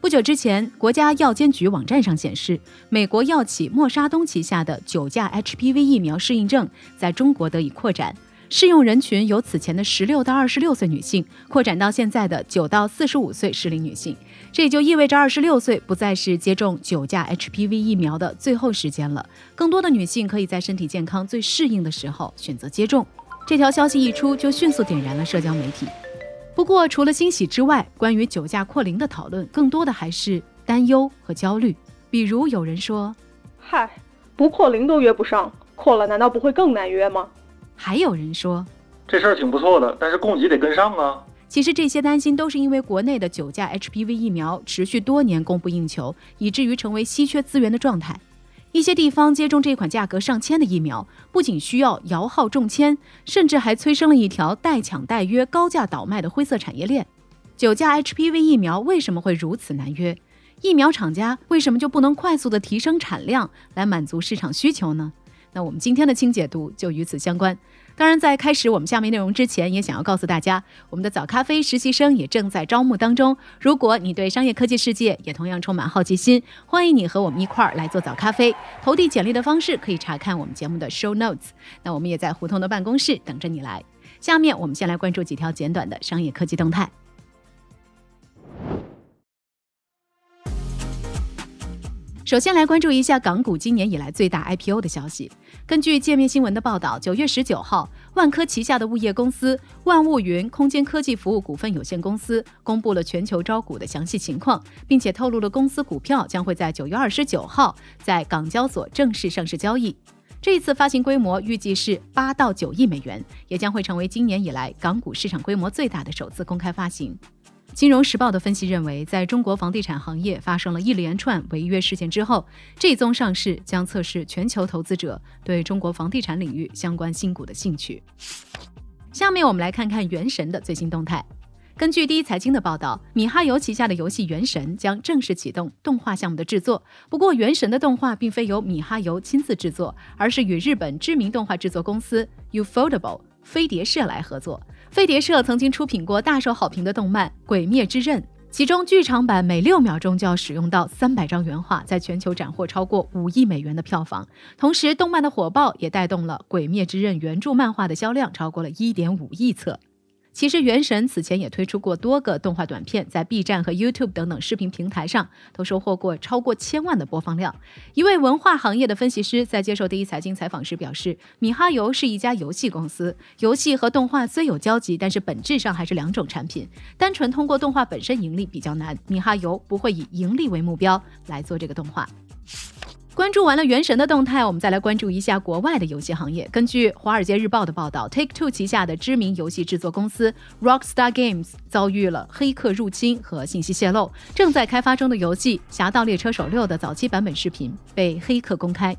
不久之前，国家药监局网站上显示，美国药企默沙东旗下的九价 HPV 疫苗适应症在中国得以扩展，适用人群由此前的十六到二十六岁女性扩展到现在的九到四十五岁适龄女性。这也就意味着二十六岁不再是接种九价 HPV 疫苗的最后时间了，更多的女性可以在身体健康最适应的时候选择接种。这条消息一出，就迅速点燃了社交媒体。不过，除了欣喜之外，关于酒驾扩龄的讨论，更多的还是担忧和焦虑。比如，有人说：“嗨，不扩龄都约不上，扩了难道不会更难约吗？”还有人说：“这事儿挺不错的，但是供给得跟上啊。”其实，这些担心都是因为国内的酒驾 HPV 疫苗持续多年供不应求，以至于成为稀缺资源的状态。一些地方接种这款价格上千的疫苗，不仅需要摇号中签，甚至还催生了一条代抢代约、高价倒卖的灰色产业链。九价 HPV 疫苗为什么会如此难约？疫苗厂家为什么就不能快速的提升产量来满足市场需求呢？那我们今天的清解读就与此相关。当然，在开始我们下面内容之前，也想要告诉大家，我们的早咖啡实习生也正在招募当中。如果你对商业科技世界也同样充满好奇心，欢迎你和我们一块儿来做早咖啡。投递简历的方式可以查看我们节目的 show notes。那我们也在胡同的办公室等着你来。下面我们先来关注几条简短的商业科技动态。首先来关注一下港股今年以来最大 IPO 的消息。根据界面新闻的报道，九月十九号，万科旗下的物业公司万物云空间科技服务股份有限公司公布了全球招股的详细情况，并且透露了公司股票将会在九月二十九号在港交所正式上市交易。这一次发行规模预计是八到九亿美元，也将会成为今年以来港股市场规模最大的首次公开发行。金融时报的分析认为，在中国房地产行业发生了一连串违约事件之后，这宗上市将测试全球投资者对中国房地产领域相关新股的兴趣。下面我们来看看《原神》的最新动态。根据第一财经的报道，米哈游旗下的游戏《原神》将正式启动动画项目的制作。不过，《原神》的动画并非由米哈游亲自制作，而是与日本知名动画制作公司 Ufotable 飞碟社来合作。飞碟社曾经出品过大受好评的动漫《鬼灭之刃》，其中剧场版每六秒钟就要使用到三百张原画，在全球斩获超过五亿美元的票房。同时，动漫的火爆也带动了《鬼灭之刃》原著漫画的销量超过了一点五亿册。其实，《原神》此前也推出过多个动画短片，在 B 站和 YouTube 等等视频平台上都收获过超过千万的播放量。一位文化行业的分析师在接受第一财经采访时表示：“米哈游是一家游戏公司，游戏和动画虽有交集，但是本质上还是两种产品。单纯通过动画本身盈利比较难，米哈游不会以盈利为目标来做这个动画。”关注完了《原神》的动态，我们再来关注一下国外的游戏行业。根据《华尔街日报》的报道，Take Two 旗下的知名游戏制作公司 Rockstar Games 遭遇了黑客入侵和信息泄露，正在开发中的游戏《侠盗猎车手六》的早期版本视频被黑客公开。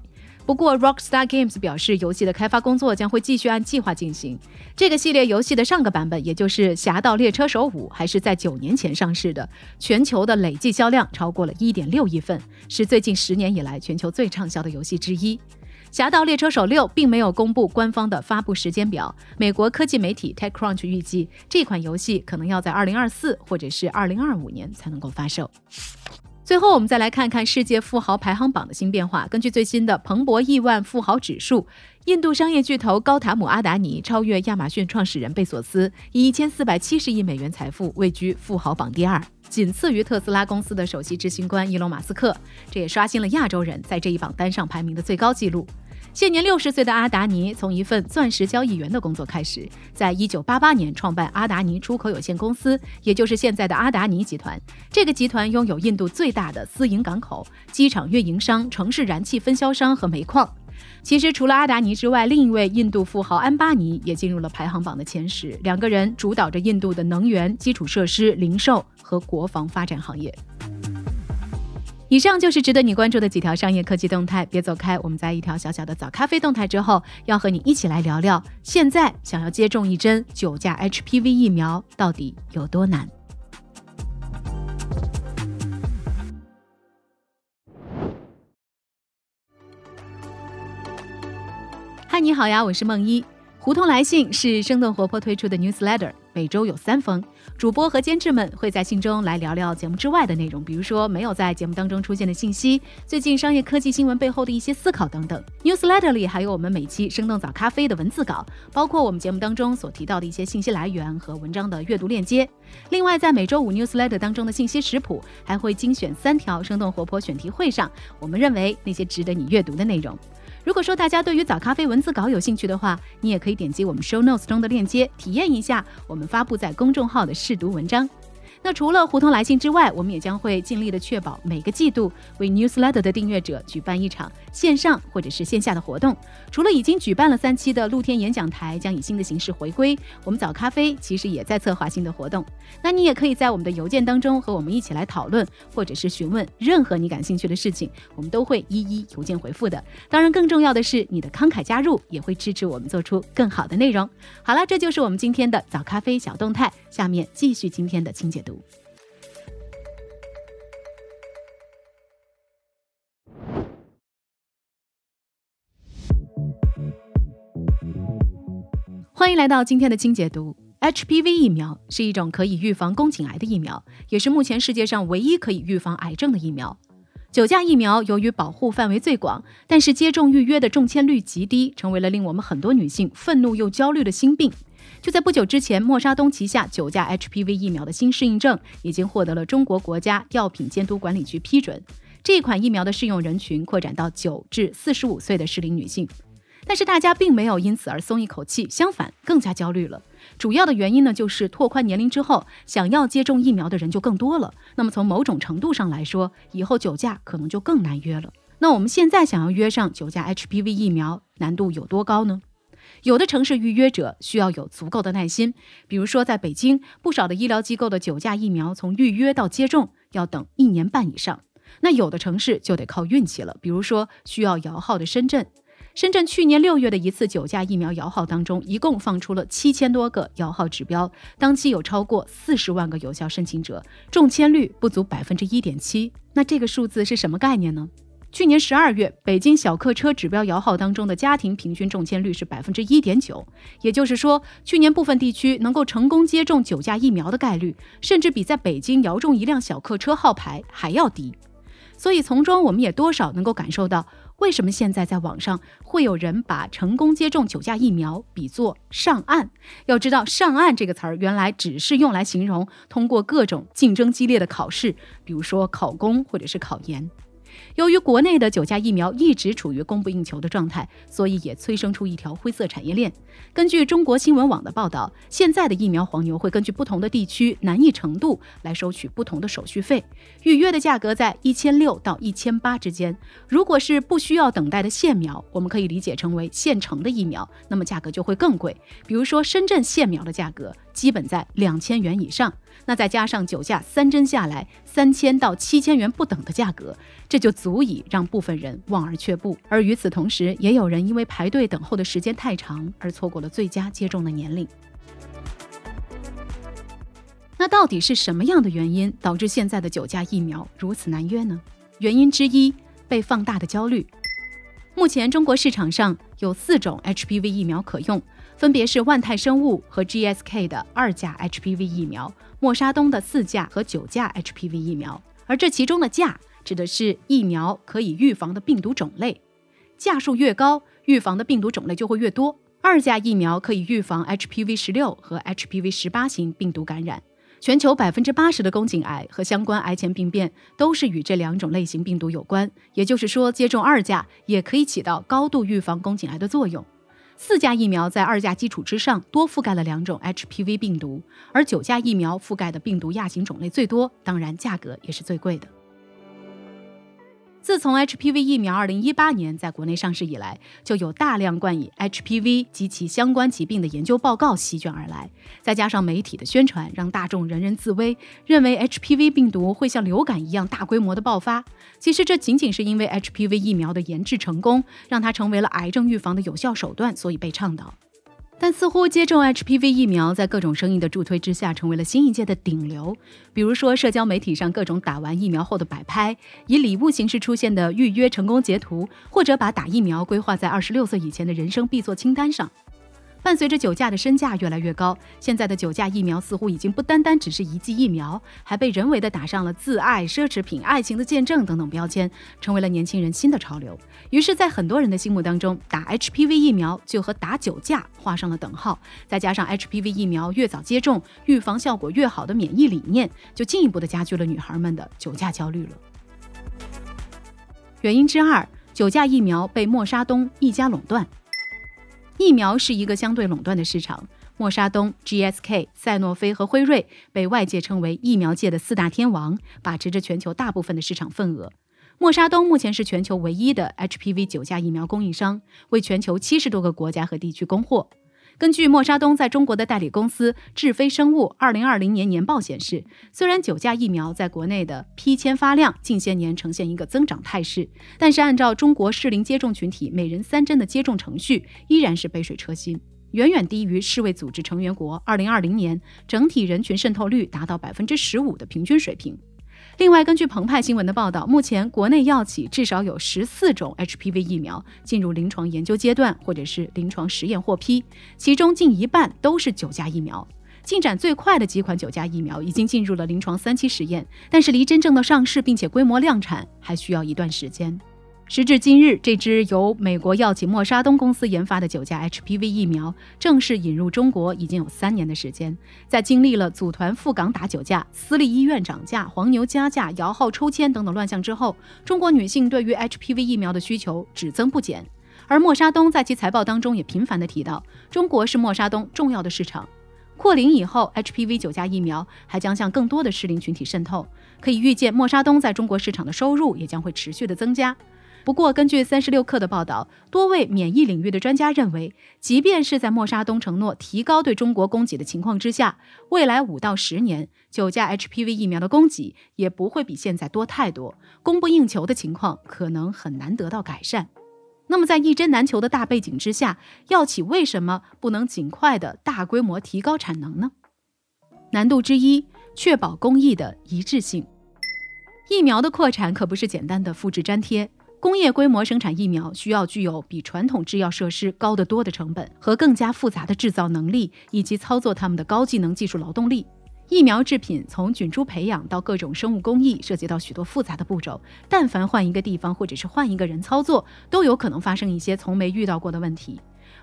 不过，Rockstar Games 表示，游戏的开发工作将会继续按计划进行。这个系列游戏的上个版本，也就是《侠盗猎车手五》，还是在九年前上市的，全球的累计销量超过了一点六亿份，是最近十年以来全球最畅销的游戏之一。《侠盗猎车手六》并没有公布官方的发布时间表，美国科技媒体 TechCrunch 预计这款游戏可能要在二零二四或者是二零二五年才能够发售。最后，我们再来看看世界富豪排行榜的新变化。根据最新的彭博亿万富豪指数，印度商业巨头高塔姆阿达尼超越亚马逊创始人贝索斯，以一千四百七十亿美元财富位居富豪榜第二，仅次于特斯拉公司的首席执行官伊隆马斯克。这也刷新了亚洲人在这一榜单上排名的最高纪录。现年六十岁的阿达尼，从一份钻石交易员的工作开始，在一九八八年创办阿达尼出口有限公司，也就是现在的阿达尼集团。这个集团拥有印度最大的私营港口、机场运营商、城市燃气分销商和煤矿。其实，除了阿达尼之外，另一位印度富豪安巴尼也进入了排行榜的前十。两个人主导着印度的能源、基础设施、零售和国防发展行业。以上就是值得你关注的几条商业科技动态，别走开。我们在一条小小的早咖啡动态之后，要和你一起来聊聊，现在想要接种一针九价 HPV 疫苗到底有多难。嗨，你好呀，我是梦一。胡同来信是生动活泼推出的 newsletter，每周有三封，主播和监制们会在信中来聊聊节目之外的内容，比如说没有在节目当中出现的信息，最近商业科技新闻背后的一些思考等等。newsletter 里还有我们每期生动早咖啡的文字稿，包括我们节目当中所提到的一些信息来源和文章的阅读链接。另外，在每周五 newsletter 当中的信息食谱，还会精选三条生动活泼选题会上我们认为那些值得你阅读的内容。如果说大家对于早咖啡文字稿有兴趣的话，你也可以点击我们 show notes 中的链接，体验一下我们发布在公众号的试读文章。那除了胡同来信之外，我们也将会尽力的确保每个季度为 newsletter 的订阅者举办一场线上或者是线下的活动。除了已经举办了三期的露天演讲台将以新的形式回归，我们早咖啡其实也在策划新的活动。那你也可以在我们的邮件当中和我们一起来讨论，或者是询问任何你感兴趣的事情，我们都会一一邮件回复的。当然，更重要的是你的慷慨加入也会支持我们做出更好的内容。好了，这就是我们今天的早咖啡小动态。下面继续今天的清洁欢迎来到今天的清解读。HPV 疫苗是一种可以预防宫颈癌的疫苗，也是目前世界上唯一可以预防癌症的疫苗。九价疫苗由于保护范围最广，但是接种预约的中签率极低，成为了令我们很多女性愤怒又焦虑的心病。就在不久之前，默沙东旗下九价 HPV 疫苗的新适应症已经获得了中国国家药品监督管理局批准。这款疫苗的适用人群扩展到九至四十五岁的适龄女性。但是大家并没有因此而松一口气，相反更加焦虑了。主要的原因呢，就是拓宽年龄之后，想要接种疫苗的人就更多了。那么从某种程度上来说，以后酒驾可能就更难约了。那我们现在想要约上酒驾 HPV 疫苗，难度有多高呢？有的城市预约者需要有足够的耐心，比如说在北京，不少的医疗机构的酒驾疫苗从预约到接种要等一年半以上。那有的城市就得靠运气了，比如说需要摇号的深圳。深圳去年六月的一次九价疫苗摇号当中，一共放出了七千多个摇号指标，当期有超过四十万个有效申请者，中签率不足百分之一点七。那这个数字是什么概念呢？去年十二月，北京小客车指标摇号当中的家庭平均中签率是百分之一点九，也就是说，去年部分地区能够成功接种九价疫苗的概率，甚至比在北京摇中一辆小客车号牌还要低。所以从中我们也多少能够感受到。为什么现在在网上会有人把成功接种九价疫苗比作上岸？要知道“上岸”这个词儿原来只是用来形容通过各种竞争激烈的考试，比如说考公或者是考研。由于国内的九价疫苗一直处于供不应求的状态，所以也催生出一条灰色产业链。根据中国新闻网的报道，现在的疫苗黄牛会根据不同的地区难易程度来收取不同的手续费，预约的价格在一千六到一千八之间。如果是不需要等待的现苗，我们可以理解成为现成的疫苗，那么价格就会更贵。比如说深圳现苗的价格。基本在两千元以上，那再加上酒驾三针下来三千到七千元不等的价格，这就足以让部分人望而却步。而与此同时，也有人因为排队等候的时间太长而错过了最佳接种的年龄。那到底是什么样的原因导致现在的酒驾疫苗如此难约呢？原因之一，被放大的焦虑。目前中国市场上有四种 HPV 疫苗可用。分别是万泰生物和 GSK 的二价 HPV 疫苗，默沙东的四价和九价 HPV 疫苗。而这其中的价指的是疫苗可以预防的病毒种类，价数越高，预防的病毒种类就会越多。二价疫苗可以预防 HPV 十六和 HPV 十八型病毒感染。全球百分之八十的宫颈癌和相关癌前病变都是与这两种类型病毒有关。也就是说，接种二价也可以起到高度预防宫颈癌的作用。四价疫苗在二价基础之上多覆盖了两种 HPV 病毒，而九价疫苗覆盖的病毒亚型种类最多，当然价格也是最贵的。自从 HPV 疫苗2018年在国内上市以来，就有大量冠以 HPV 及其相关疾病的研究报告席卷而来，再加上媒体的宣传，让大众人人自危，认为 HPV 病毒会像流感一样大规模的爆发。其实这仅仅是因为 HPV 疫苗的研制成功，让它成为了癌症预防的有效手段，所以被倡导。但似乎接种 HPV 疫苗在各种声音的助推之下，成为了新一届的顶流。比如说，社交媒体上各种打完疫苗后的摆拍，以礼物形式出现的预约成功截图，或者把打疫苗规划在二十六岁以前的人生必做清单上。伴随着酒驾的身价越来越高，现在的酒驾疫苗似乎已经不单单只是一剂疫苗，还被人为的打上了自爱、奢侈品、爱情的见证等等标签，成为了年轻人新的潮流。于是，在很多人的心目当中，打 HPV 疫苗就和打酒驾画上了等号。再加上 HPV 疫苗越早接种，预防效果越好的免疫理念，就进一步的加剧了女孩们的酒驾焦虑了。原因之二，酒驾疫苗被默沙东一家垄断。疫苗是一个相对垄断的市场，默沙东、GSK、赛诺菲和辉瑞被外界称为疫苗界的四大天王，把持着全球大部分的市场份额。默沙东目前是全球唯一的 HPV 九价疫苗供应商，为全球七十多个国家和地区供货。根据默沙东在中国的代理公司智飞生物二零二零年年报显示，虽然九价疫苗在国内的批签发量近些年呈现一个增长态势，但是按照中国适龄接种群体每人三针的接种程序，依然是杯水车薪，远远低于世卫组织成员国二零二零年整体人群渗透率达到百分之十五的平均水平。另外，根据澎湃新闻的报道，目前国内药企至少有十四种 HPV 疫苗进入临床研究阶段，或者是临床实验获批，其中近一半都是九价疫苗。进展最快的几款九价疫苗已经进入了临床三期实验，但是离真正的上市并且规模量产还需要一段时间。时至今日，这支由美国药企默沙东公司研发的九价 HPV 疫苗正式引入中国已经有三年的时间。在经历了组团赴港打九价、私立医院涨价、黄牛加价、摇号抽签等等乱象之后，中国女性对于 HPV 疫苗的需求只增不减。而默沙东在其财报当中也频繁地提到，中国是默沙东重要的市场。扩龄以后，HPV 九价疫苗还将向更多的适龄群体渗透，可以预见默沙东在中国市场的收入也将会持续的增加。不过，根据三十六氪的报道，多位免疫领域的专家认为，即便是在默沙东承诺提高对中国供给的情况之下，未来五到十年，九价 HPV 疫苗的供给也不会比现在多太多，供不应求的情况可能很难得到改善。那么，在一针难求的大背景之下，药企为什么不能尽快的大规模提高产能呢？难度之一，确保工艺的一致性。疫苗的扩产可不是简单的复制粘贴。工业规模生产疫苗需要具有比传统制药设施高得多的成本和更加复杂的制造能力，以及操作他们的高技能技术劳动力。疫苗制品从菌株培养到各种生物工艺，涉及到许多复杂的步骤。但凡换一个地方或者是换一个人操作，都有可能发生一些从没遇到过的问题。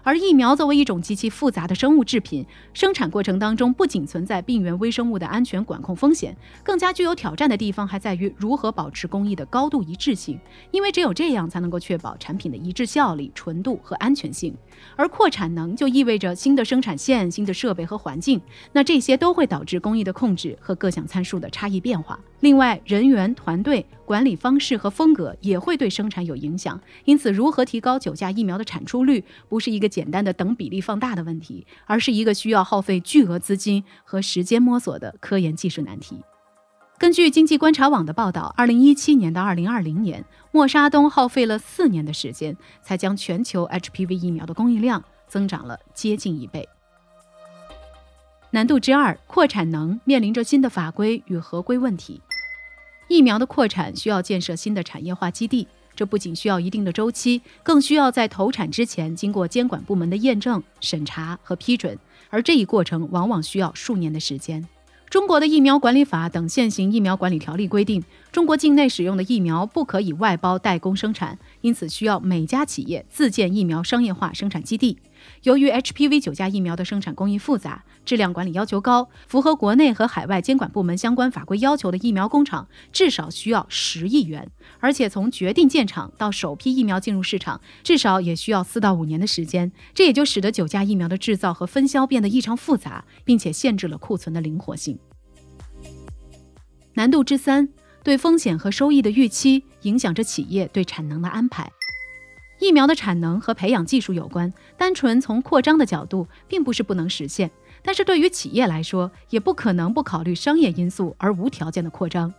而疫苗作为一种极其复杂的生物制品，生产过程当中不仅存在病原微生物的安全管控风险，更加具有挑战的地方还在于如何保持工艺的高度一致性。因为只有这样才能够确保产品的一致效力、纯度和安全性。而扩产能就意味着新的生产线、新的设备和环境，那这些都会导致工艺的控制和各项参数的差异变化。另外，人员、团队、管理方式和风格也会对生产有影响。因此，如何提高九价疫苗的产出率，不是一个简单的等比例放大的问题，而是一个需要耗费巨额资金和时间摸索的科研技术难题。根据经济观察网的报道，二零一七年到二零二零年，默沙东耗费了四年的时间，才将全球 HPV 疫苗的供应量增长了接近一倍。难度之二，扩产能面临着新的法规与合规问题。疫苗的扩产需要建设新的产业化基地，这不仅需要一定的周期，更需要在投产之前经过监管部门的验证、审查和批准，而这一过程往往需要数年的时间。中国的疫苗管理法等现行疫苗管理条例规定，中国境内使用的疫苗不可以外包代工生产，因此需要每家企业自建疫苗商业化生产基地。由于 HPV 九价疫苗的生产工艺复杂，质量管理要求高，符合国内和海外监管部门相关法规要求的疫苗工厂至少需要十亿元，而且从决定建厂到首批疫苗进入市场，至少也需要四到五年的时间。这也就使得九价疫苗的制造和分销变得异常复杂，并且限制了库存的灵活性。难度之三，对风险和收益的预期影响着企业对产能的安排。疫苗的产能和培养技术有关，单纯从扩张的角度，并不是不能实现。但是对于企业来说，也不可能不考虑商业因素而无条件的扩张。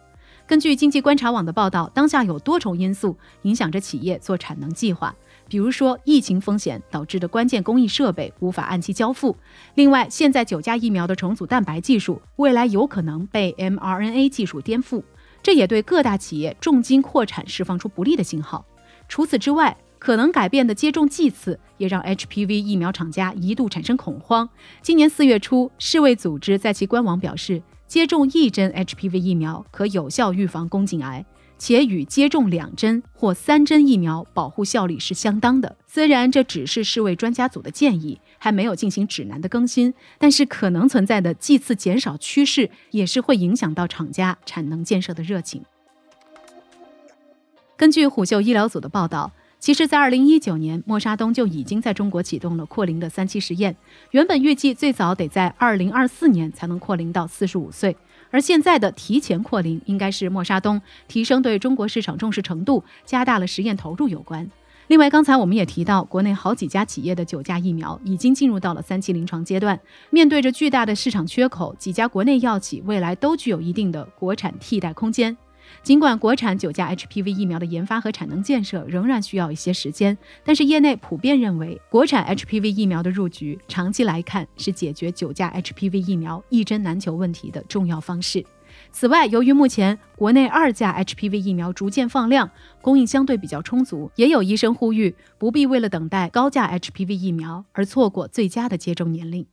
根据经济观察网的报道，当下有多重因素影响着企业做产能计划，比如说疫情风险导致的关键工艺设备无法按期交付。另外，现在九价疫苗的重组蛋白技术未来有可能被 mRNA 技术颠覆，这也对各大企业重金扩产释放出不利的信号。除此之外，可能改变的接种剂次也让 HPV 疫苗厂家一度产生恐慌。今年四月初，世卫组织在其官网表示，接种一针 HPV 疫苗可有效预防宫颈癌，且与接种两针或三针疫苗保护效力是相当的。虽然这只是世卫专家组的建议，还没有进行指南的更新，但是可能存在的剂次减少趋势也是会影响到厂家产能建设的热情。根据虎嗅医疗组的报道。其实，在二零一九年，默沙东就已经在中国启动了扩龄的三期实验。原本预计最早得在二零二四年才能扩龄到四十五岁，而现在的提前扩龄，应该是默沙东提升对中国市场重视程度，加大了实验投入有关。另外，刚才我们也提到，国内好几家企业的九价疫苗已经进入到了三期临床阶段。面对着巨大的市场缺口，几家国内药企未来都具有一定的国产替代空间。尽管国产九价 HPV 疫苗的研发和产能建设仍然需要一些时间，但是业内普遍认为，国产 HPV 疫苗的入局，长期来看是解决九价 HPV 疫苗一针难求问题的重要方式。此外，由于目前国内二价 HPV 疫苗逐渐放量，供应相对比较充足，也有医生呼吁不必为了等待高价 HPV 疫苗而错过最佳的接种年龄。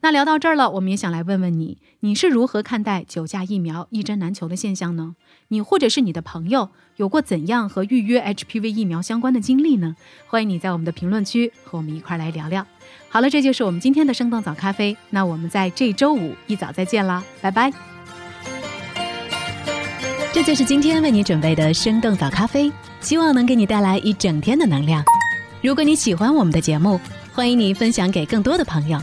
那聊到这儿了，我们也想来问问你，你是如何看待九价疫苗一针难求的现象呢？你或者是你的朋友有过怎样和预约 HPV 疫苗相关的经历呢？欢迎你在我们的评论区和我们一块来聊聊。好了，这就是我们今天的生动早咖啡。那我们在这周五一早再见啦，拜拜。这就是今天为你准备的生动早咖啡，希望能给你带来一整天的能量。如果你喜欢我们的节目，欢迎你分享给更多的朋友。